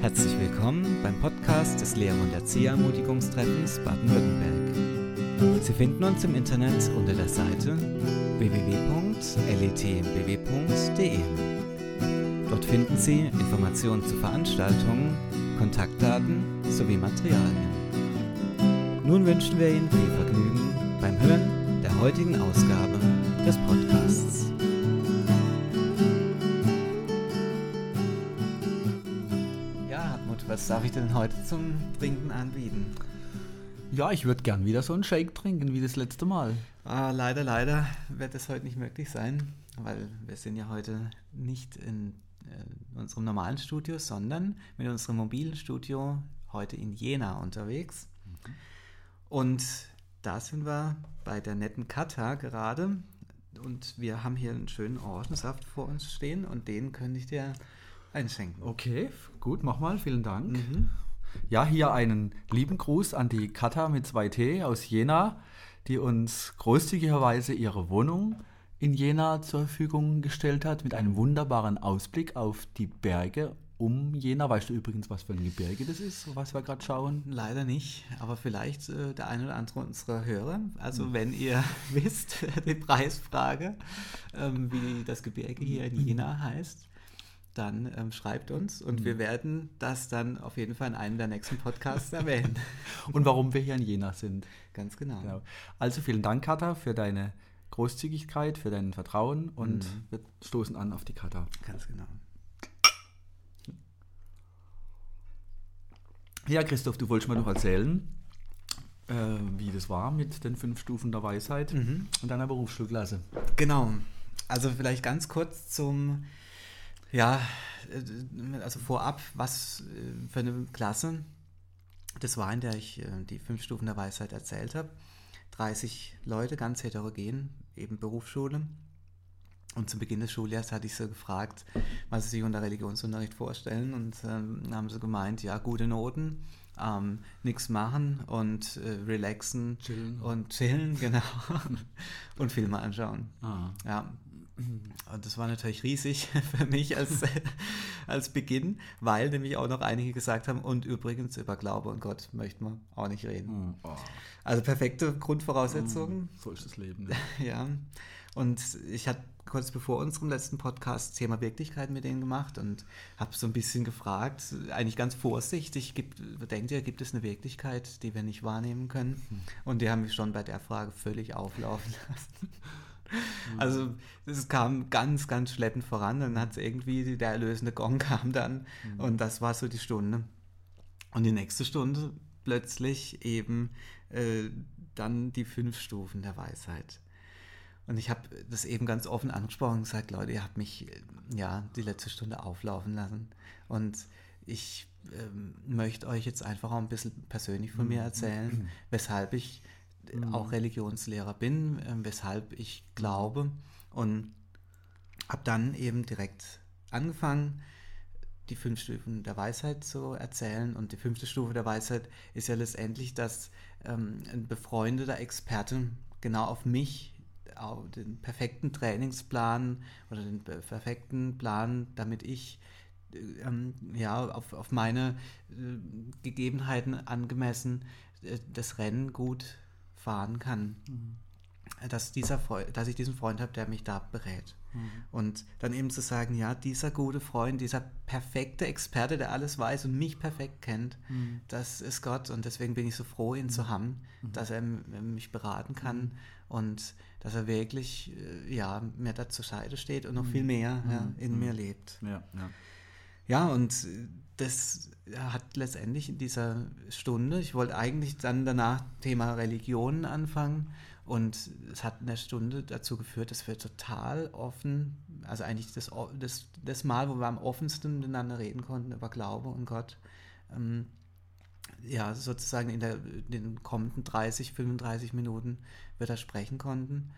Herzlich willkommen beim Podcast des Lehrer- und Erzieherermutigungstreffens Baden-Württemberg. Sie finden uns im Internet unter der Seite www.letmbw.de. Dort finden Sie Informationen zu Veranstaltungen, Kontaktdaten sowie Materialien. Nun wünschen wir Ihnen viel Vergnügen beim Hören der heutigen Ausgabe des Podcasts. Was darf ich denn heute zum Trinken anbieten? Ja, ich würde gern wieder so einen Shake trinken wie das letzte Mal. Ah, leider, leider wird es heute nicht möglich sein, weil wir sind ja heute nicht in äh, unserem normalen Studio, sondern mit unserem mobilen Studio heute in Jena unterwegs. Und da sind wir bei der netten Kata gerade und wir haben hier einen schönen Orangensaft vor uns stehen und den könnte ich dir einschenken. Okay, gut, mach mal, vielen Dank. Mhm. Ja, hier einen lieben Gruß an die Katha mit 2T aus Jena, die uns großzügigerweise ihre Wohnung in Jena zur Verfügung gestellt hat, mit einem wunderbaren Ausblick auf die Berge um Jena. Weißt du übrigens, was für ein Gebirge das ist, was wir gerade schauen? Leider nicht, aber vielleicht äh, der eine oder andere unserer Hörer. Also wenn ihr wisst, die Preisfrage, ähm, wie das Gebirge hier in Jena heißt, dann ähm, schreibt uns und wir werden das dann auf jeden Fall in einem der nächsten Podcasts erwähnen. Und warum wir hier in Jena sind. Ganz genau. Genau. Also vielen Dank, Katha, für deine Großzügigkeit, für dein Vertrauen und Mhm. wir stoßen an auf die Katha. Ganz genau. Ja, Christoph, du wolltest mir noch erzählen, äh, wie das war mit den fünf Stufen der Weisheit Mhm. und deiner Berufsschulklasse. Genau. Also vielleicht ganz kurz zum, ja, äh, also vorab, was äh, für eine Klasse das war, in der ich äh, die fünf Stufen der Weisheit erzählt habe. 30 Leute, ganz heterogen, eben Berufsschule. Und zu Beginn des Schuljahres hatte ich sie gefragt, was sie sich unter Religionsunterricht vorstellen. Und ähm, dann haben sie gemeint, ja, gute Noten, ähm, nichts machen und äh, relaxen Chillen. und chillen, genau. und Filme anschauen. Ah. Ja, und das war natürlich riesig für mich als, als Beginn, weil nämlich auch noch einige gesagt haben, und übrigens über Glaube und Gott möchten wir auch nicht reden. Hm, oh, Also perfekte Grundvoraussetzungen. so ist das Leben. Ne? Ja, und ich hatte kurz bevor unserem letzten Podcast Thema Wirklichkeit mit denen gemacht und habe so ein bisschen gefragt, eigentlich ganz vorsichtig, gibt, denkt ihr, gibt es eine Wirklichkeit, die wir nicht wahrnehmen können? Und die haben mich schon bei der Frage völlig auflaufen lassen. Also es kam ganz, ganz schleppend voran, dann hat irgendwie der erlösende Gong kam dann und das war so die Stunde. Und die nächste Stunde plötzlich eben äh, dann die fünf Stufen der Weisheit. Und ich habe das eben ganz offen angesprochen und gesagt, Leute, ihr habt mich äh, ja die letzte Stunde auflaufen lassen. Und ich ähm, möchte euch jetzt einfach auch ein bisschen persönlich von mir erzählen, weshalb ich äh, auch Religionslehrer bin, äh, weshalb ich glaube. Und habe dann eben direkt angefangen, die fünf Stufen der Weisheit zu erzählen. Und die fünfte Stufe der Weisheit ist ja letztendlich, dass ähm, ein befreundeter Experte genau auf mich auf den perfekten Trainingsplan oder den per- perfekten Plan, damit ich äh, ähm, ja, auf, auf meine äh, Gegebenheiten angemessen äh, das Rennen gut fahren kann. Dass, dieser dass ich diesen Freund habe, der mich da berät. Und dann eben zu sagen, ja, dieser gute Freund, dieser perfekte Experte, der alles weiß und mich perfekt kennt, das ist Gott. Und deswegen bin ich so froh, ihn zu haben, dass er mich beraten kann und dass er wirklich äh, ja, mir da zur Seite steht und noch viel mehr ja, in mir lebt. Ja, ja. Ja, und äh, das hat letztendlich in dieser Stunde, ich wollte eigentlich dann danach Thema Religion anfangen und es hat in der Stunde dazu geführt, dass wir total offen, also eigentlich das, das, das Mal, wo wir am offensten miteinander reden konnten über Glaube und Gott, ähm, ja, sozusagen in, der, in den kommenden 30, 35 Minuten wir da sprechen konnten.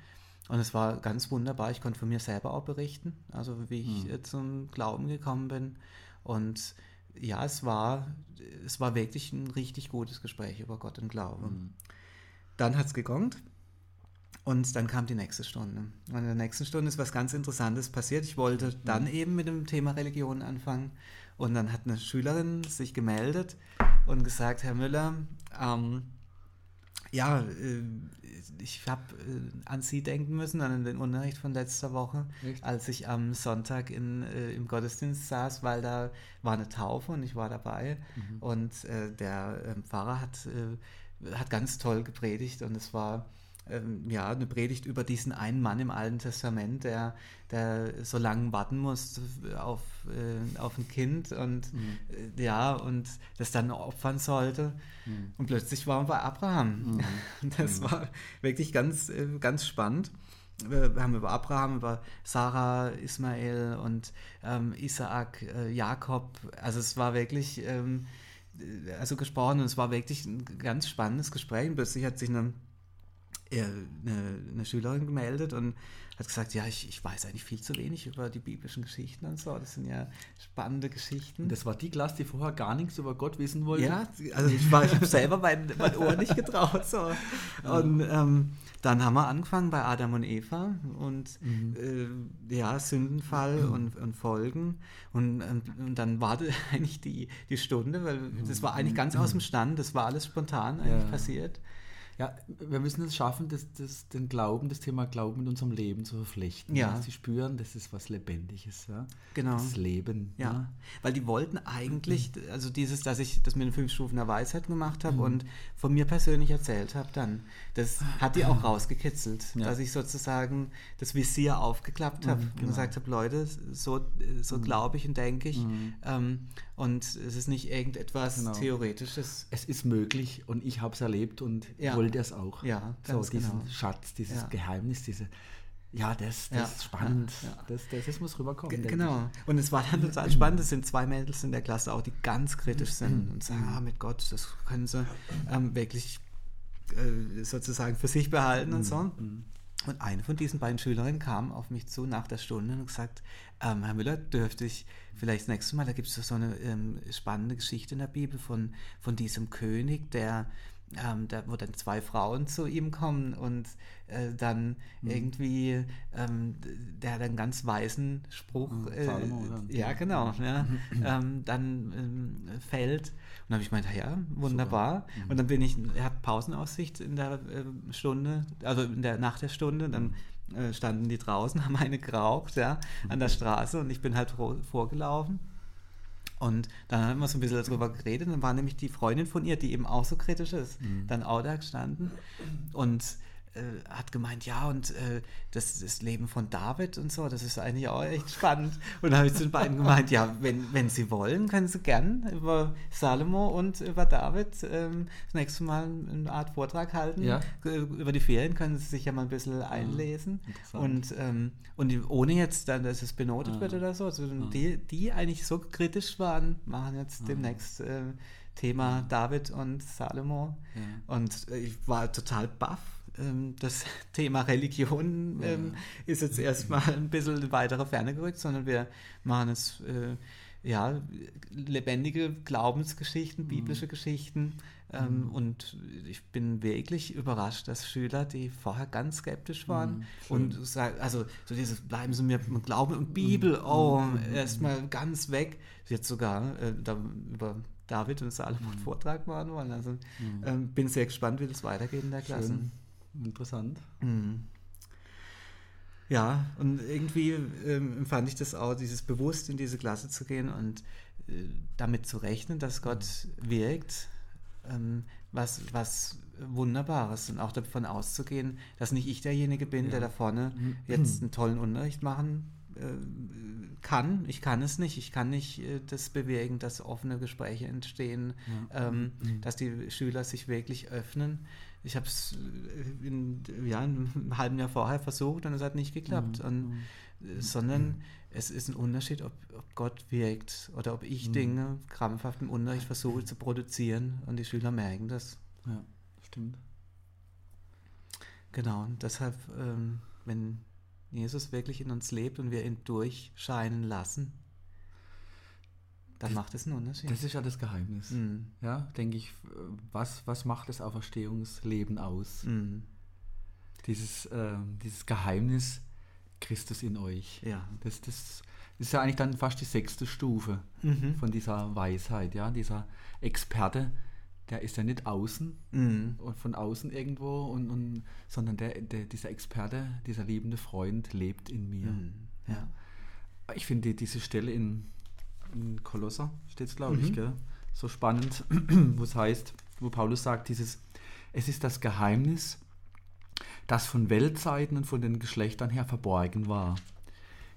Und es war ganz wunderbar. Ich konnte von mir selber auch berichten, also wie ich äh, zum Glauben gekommen bin. Und ja, es war, es war wirklich ein richtig gutes Gespräch über Gott und Glaube. Dann hat es gegongt Und dann kam die nächste Stunde. Und in der nächsten Stunde ist was ganz Interessantes passiert. Ich wollte dann eben mit dem Thema Religion anfangen. Und dann hat eine Schülerin sich gemeldet und gesagt, Herr Müller, ähm, ja, äh, ich habe äh, an Sie denken müssen, an den Unterricht von letzter Woche, Echt? als ich am Sonntag in, äh, im Gottesdienst saß, weil da war eine Taufe und ich war dabei. Und äh, der Pfarrer hat, hat ganz toll gepredigt und es war ähm, ja eine Predigt über diesen einen Mann im Alten Testament, der, der so lange warten muss auf, äh, auf ein Kind und äh, ja, und das dann opfern sollte. Und plötzlich waren wir bei Abraham. Das war wirklich ganz, äh, ganz spannend. Wir haben über Abraham, über Sarah, Ismael und ähm, Isaak, äh, Jakob. Also es war wirklich ähm, äh, also gesprochen und es war wirklich ein ganz spannendes Gespräch. Und plötzlich hat sich eine, eine, eine Schülerin gemeldet und hat gesagt, ja, ich, ich weiß eigentlich viel zu wenig über die biblischen Geschichten und so. Das sind ja spannende Geschichten. Das war die Klasse, die vorher gar nichts über Gott wissen wollte. Ja, also ich, war- ich habe selber mein, mein Ohr nicht getraut. So. Und ähm, dann haben wir angefangen bei Adam und Eva und äh, ja, Sündenfall und, und Folgen. Und, ähm, und dann war eigentlich die, die Stunde, weil das war eigentlich ganz aus dem Stand, das war alles spontan eigentlich Ja. passiert. Ja, wir müssen es schaffen, das, das, den Glauben, das Thema Glauben mit unserem Leben zu verflechten. Ja. Sie spüren, das ist was Lebendiges. Ja? Genau. Das Leben. Ja, weil die wollten eigentlich, also dieses, dass ich das mit den fünf Stufen der Weisheit gemacht Mhm. habe und von mir persönlich erzählt habe dann, das hat die auch rausgekitzelt, Ja. dass ich sozusagen das Visier aufgeklappt habe und genau. gesagt habe, Leute, so, so glaube ich und denke ich ähm, und es ist nicht irgendetwas Genau. Theoretisches. Es ist möglich und ich habe es erlebt und Ja. Wollte es auch. Ja, so ganz diesen genau. Schatz, dieses Ja. Geheimnis, diese. Ja, das, das Ja, ist spannend. ja. Das, das, das muss rüberkommen. Denke Genau. Und es war dann total spannend. Es sind zwei Mädels in der Klasse auch, die ganz kritisch sind und sagen, ah, mit Gott, das können sie ähm, wirklich äh, sozusagen für sich behalten und so. Und eine von diesen beiden Schülerinnen kam auf mich zu nach der Stunde und gesagt, ähm, Herr Müller, dürfte ich vielleicht das nächste Mal, da gibt es so eine ähm, spannende Geschichte in der Bibel von, von diesem König, der, ähm, der, wo dann zwei Frauen zu ihm kommen und äh, dann irgendwie, ähm, der hat einen ganz weisen Spruch, äh, Salomo, oder? ja genau, ja, ähm, dann ähm, fällt. Und dann habe ich gemeint, ja, wunderbar. Und dann bin ich, er hat Pausenaussicht in der äh, Stunde, also in der, nach der Stunde, dann äh, standen die draußen, haben eine geraucht, ja, an der Straße und ich bin halt vor- vorgelaufen. Und dann haben wir so ein bisschen darüber geredet. Dann war nämlich die Freundin von ihr, die eben auch so kritisch ist, dann auch da gestanden und äh, hat gemeint, ja, und äh, das, das Leben von David und so, das ist eigentlich auch echt spannend. Und dann habe ich zu den beiden gemeint, ja, wenn, wenn sie wollen, können sie gern über Salomo und über David ähm, das nächste Mal eine Art Vortrag halten. Ja. Äh, Über die Ferien können sie sich ja mal ein bisschen einlesen. interessant. Und, ähm, und die, ohne jetzt dann, dass es benotet wird oder so, sondern die, die eigentlich so kritisch waren, machen jetzt demnächst äh, Thema David und Salomo. Und äh, ich war total baff. Ähm, Das Thema Religion ähm, ist jetzt erstmal ein bisschen in weitere Ferne gerückt, sondern wir machen es äh, ja, lebendige Glaubensgeschichten, biblische Geschichten. Ähm, Und ich bin wirklich überrascht, dass Schüler, die vorher ganz skeptisch waren und sagen, also so dieses bleiben Sie mir mit Glauben und Bibel, oh, erstmal ganz weg. Jetzt sogar äh, da über David und Salomon Vortrag machen wollen. Also ähm, bin sehr gespannt, wie das weitergeht in der Klasse. Schön. Interessant. Mhm. Ja, und irgendwie ähm, empfand ich das auch, dieses bewusst in diese Klasse zu gehen und äh, damit zu rechnen, dass Gott wirkt, ähm, was, was Wunderbares und auch davon auszugehen, dass nicht ich derjenige bin, der da vorne jetzt einen tollen Unterricht machen äh, kann. Ich kann es nicht. Ich kann nicht äh, das bewirken, dass offene Gespräche entstehen, ähm, dass die Schüler sich wirklich öffnen. Ich habe es in ja, einem halben Jahr vorher versucht und es hat nicht geklappt. Und, äh, sondern es ist ein Unterschied, ob, ob Gott wirkt oder ob ich Dinge krampfhaft im Unterricht versuche zu produzieren und die Schüler merken das. Ja, stimmt. Genau, und deshalb, ähm, wenn Jesus wirklich in uns lebt und wir ihn durchscheinen lassen, dann macht es einen Unterschied. Das ist ja das Geheimnis. Mhm. Ja, denke ich, was, was macht das Auferstehungsleben aus? Mhm. dieses, äh, dieses Geheimnis Christus in euch. Ja. Das, das ist ja eigentlich dann fast die sechste Stufe Mhm. von dieser Weisheit, ja. Dieser Experte, der ist ja nicht außen Mhm. und von außen irgendwo, und, und, sondern der, der, dieser Experte, dieser liebende Freund lebt in mir. Mhm. Ja. Ich finde die- diese Stelle in, in Kolosser, steht es glaube ich, Mhm. gell? so spannend, wo es heißt, wo Paulus sagt, dieses, es ist das Geheimnis, das von Weltzeiten und von den Geschlechtern her verborgen war,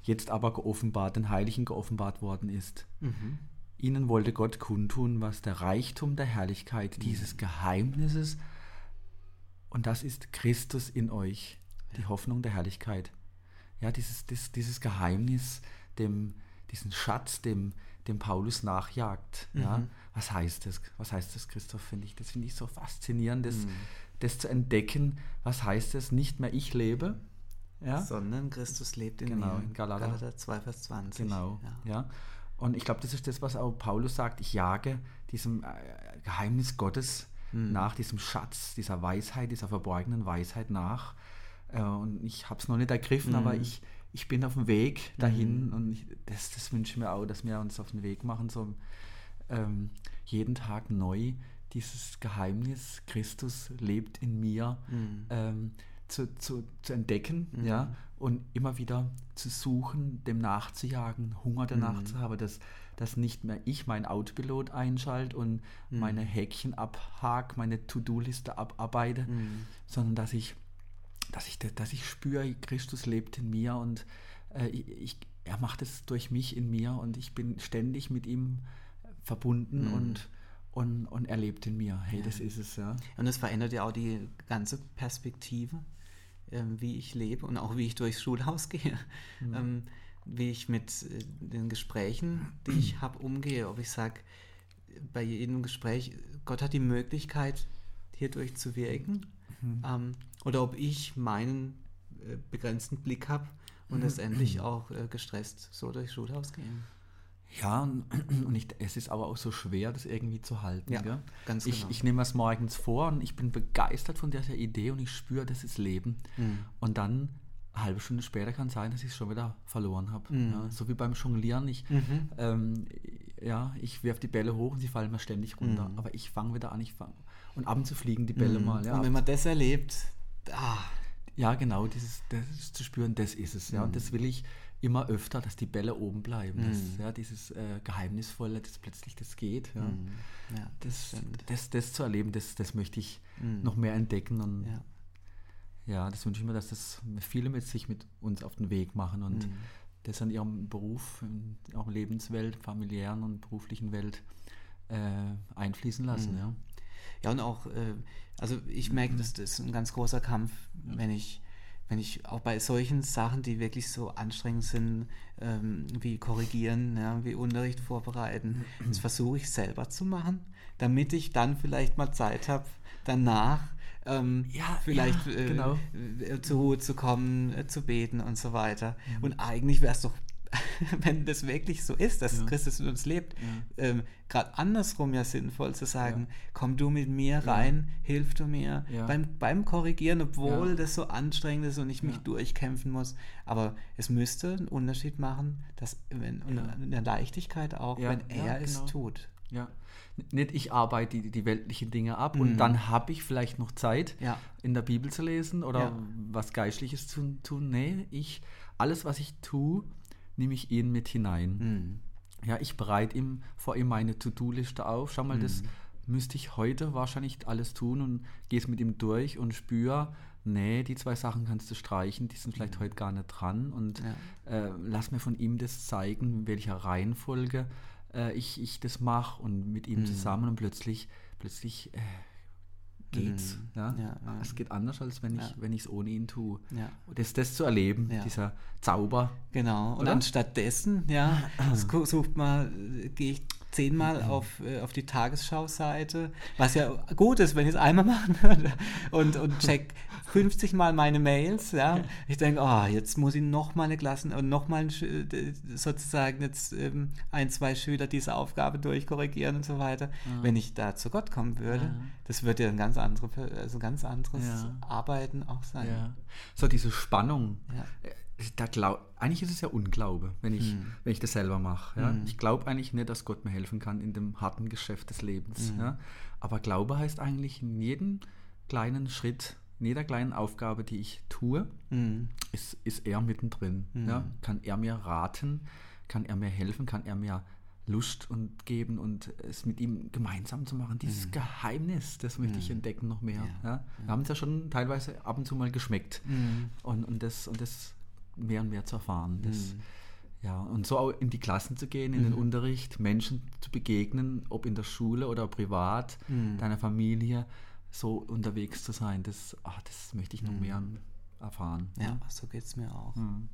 jetzt aber geoffenbart, den Heiligen geoffenbart worden ist. Mhm. Ihnen wollte Gott kundtun, was der Reichtum der Herrlichkeit dieses Geheimnisses und das ist Christus in euch, die Hoffnung der Herrlichkeit. Ja, dieses, das, dieses Geheimnis, dem, diesen Schatz, dem, dem Paulus nachjagt. Ja, Mhm. was heißt das? Was heißt das, Christoph? Finde ich, das finde ich so faszinierend, das, Mhm. das zu entdecken. Was heißt das? Nicht mehr ich lebe. Ja, Sondern Christus lebt in Genau, mir. in Galater. 2, Vers 20. Genau, Ja. ja. Und ich glaube, das ist das, was auch Paulus sagt. Ich jage diesem äh, Geheimnis Gottes Mhm. nach, diesem Schatz, dieser Weisheit, dieser verborgenen Weisheit nach. Äh, und ich habe es noch nicht ergriffen, Mhm. aber ich, ich bin auf dem Weg dahin und ich, das, das wünsche ich mir auch, dass wir uns auf den Weg machen, so ähm, jeden Tag neu dieses Geheimnis, Christus lebt in mir, Mhm. ähm, zu, zu, zu entdecken, Mhm. ja, und immer wieder zu suchen, dem nachzujagen, Hunger danach Mhm. zu haben, dass, dass nicht mehr ich meinen Autopilot einschalte und Mhm. meine Häkchen abhake, meine To-Do-Liste abarbeite, Mhm. sondern dass ich, dass ich, dass ich spüre, Christus lebt in mir und äh, ich, er macht es durch mich in mir und ich bin ständig mit ihm verbunden Mhm. und, und, und er lebt in mir. Hey, das ist es, ja. Und es verändert ja auch die ganze Perspektive, ähm, wie ich lebe und auch wie ich durchs Schulhaus gehe. Mhm. Ähm, wie ich mit äh, den Gesprächen, die ich habe, umgehe. Ob ich sage, bei jedem Gespräch, Gott hat die Möglichkeit, hierdurch zu wirken. Mhm. Ähm, oder ob ich meinen äh, begrenzten Blick habe und letztendlich auch äh, gestresst so durchs Schulhaus gehe. Ja, und, und ich, es ist aber auch so schwer, das irgendwie zu halten. Ja, gell? ganz ich, genau. ich nehme es morgens vor und ich bin begeistert von dieser Idee und ich spüre, das ist Leben. Mhm. Und dann, eine halbe Stunde später kann sein, dass ich es schon wieder verloren habe. Mhm. Ja, so wie beim Jonglieren. Ich, Mhm. ähm, ja, ich werfe die Bälle hoch und sie fallen mir ständig runter. Mhm. Aber ich fange wieder an, ich fange. Und ab und zu fliegen die Bälle Mhm. mal. Ja, Und wenn man das erlebt, ah, ja genau, dieses, das zu spüren, das ist es. Ja, Mhm. und das will ich immer öfter, dass die Bälle oben bleiben. Das, Mhm. ja, dieses äh, Geheimnisvolle, das plötzlich das geht. Ja. mhm. ja, Das, stimmt. das, das zu erleben, das, das möchte ich Mhm. noch mehr entdecken. Und ja. Ja. das wünsche ich mir, dass das viele mit sich mit uns auf den Weg machen und Mhm. das in ihrem Beruf, in ihrer Lebenswelt, familiären und beruflichen Welt äh, einfließen lassen. Mhm. Ja. Ja, und auch, äh, also ich merke, dass das ein ganz großer Kampf, wenn ich, wenn ich auch bei solchen Sachen, die wirklich so anstrengend sind, ähm, wie korrigieren, ja, wie Unterricht vorbereiten, das versuche ich selber zu machen, damit ich dann vielleicht mal Zeit habe, danach ähm, Ja, vielleicht ja, äh, genau. äh, zur Ruhe zu kommen, äh, zu beten und so weiter. Mhm. Und eigentlich wäre es doch, wenn das wirklich so ist, dass Ja. Christus in uns lebt, Ja. ähm, gerade andersrum ja sinnvoll zu sagen, komm du mit mir rein, hilf du mir Ja. beim, beim Korrigieren, obwohl Ja. das so anstrengend ist und ich mich Ja. durchkämpfen muss. Aber es müsste einen Unterschied machen, dass wenn, und Ja. eine Leichtigkeit auch, Ja, wenn ja, er es genau. tut. Ja. Nicht ich arbeite die, die weltlichen Dinge ab Mhm. und dann habe ich vielleicht noch Zeit, Ja. in der Bibel zu lesen oder Ja. was Geistliches zu tun. Nee, ich, alles, was ich tue, nehme ich ihn mit hinein. Mhm. Ja, ich bereite ihm vor ihm meine To-Do-Liste auf. Schau mal, das Mhm. müsste ich heute wahrscheinlich alles tun und gehe es mit ihm durch und spüre, nee, die zwei Sachen kannst du streichen, die sind vielleicht heute gar nicht dran. Und Mhm. Ja. äh, lass mir von ihm das zeigen, in welcher Reihenfolge äh, ich, ich das mache und mit ihm Mhm. zusammen und plötzlich, plötzlich äh, geht's. Mhm. Ja? Ja, ja. Es geht anders, als wenn ich wenn es ohne ihn tue. Das, das zu erleben, dieser Zauber. Genau. Und Oder? anstatt dessen, ja, sucht man, äh, gehe ich zehnmal auf, äh, auf die Tagesschau-Seite, was ja gut ist, wenn ich es einmal machen würde und, und check 50 Mal meine Mails, ja. Ich denke, oh, jetzt muss ich noch mal eine Klassen und noch mal äh, sozusagen jetzt ähm, ein, zwei Schüler diese Aufgabe durchkorrigieren und so weiter. Ja. Wenn ich da zu Gott kommen würde, ja. das würde ja ein ganz, andere, also ganz anderes. Arbeiten auch sein. So diese Spannung. Da glaub, eigentlich ist es ja Unglaube, wenn ich, hm. wenn ich das selber mache. Ja? Hm. Ich glaube eigentlich nicht, dass Gott mir helfen kann in dem harten Geschäft des Lebens. Hm. Ja? Aber Glaube heißt eigentlich in jedem kleinen Schritt in jeder kleinen Aufgabe, die ich tue, mhm. ist, ist er mittendrin. Mhm. Ja? Kann er mir raten, kann er mir helfen, kann er mir Lust und geben und es mit ihm gemeinsam zu machen. Dieses mhm. Geheimnis, das möchte ich mhm. entdecken noch mehr. Ja. Ja? Wir haben es ja schon teilweise ab und zu mal geschmeckt mhm. und, und, das, und das mehr und mehr zu erfahren. Das, mhm. ja, und so auch in die Klassen zu gehen, in den Unterricht, Menschen zu begegnen, ob in der Schule oder privat, deiner Familie so unterwegs zu sein, das, ach, das möchte ich noch mhm. mehr erfahren. Ja, ja. so geht es mir auch. Mhm.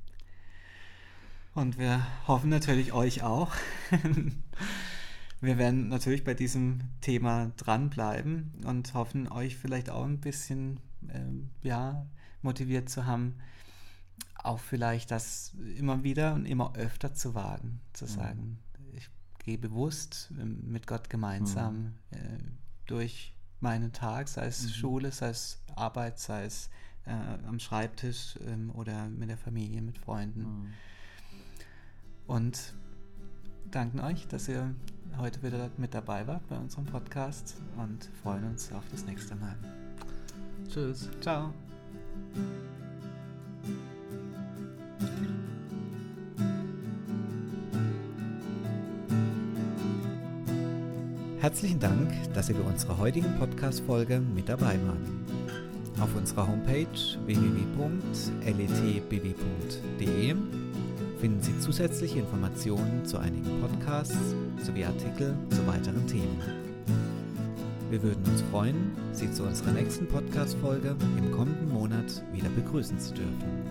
Und wir hoffen natürlich euch auch. wir werden natürlich bei diesem Thema dranbleiben und hoffen, euch vielleicht auch ein bisschen äh, ja, motiviert zu haben, auch vielleicht das immer wieder und immer öfter zu wagen, zu mhm. sagen, ich gehe bewusst ähm, mit Gott gemeinsam mhm. äh, durch meinen Tag, sei es mhm. Schule, sei es Arbeit, sei es äh, am Schreibtisch ähm, oder mit der Familie, mit Freunden. Mhm. Und danken euch, dass ihr heute wieder mit dabei wart bei unserem Podcast und freuen uns auf das nächste Mal. Tschüss. Ciao. Herzlichen Dank, dass Sie bei unserer heutigen Podcast-Folge mit dabei waren. Auf unserer Homepage www.letbw.de finden Sie zusätzliche Informationen zu einigen Podcasts sowie Artikel zu weiteren Themen. Wir würden uns freuen, Sie zu unserer nächsten Podcast-Folge im kommenden Monat wieder begrüßen zu dürfen.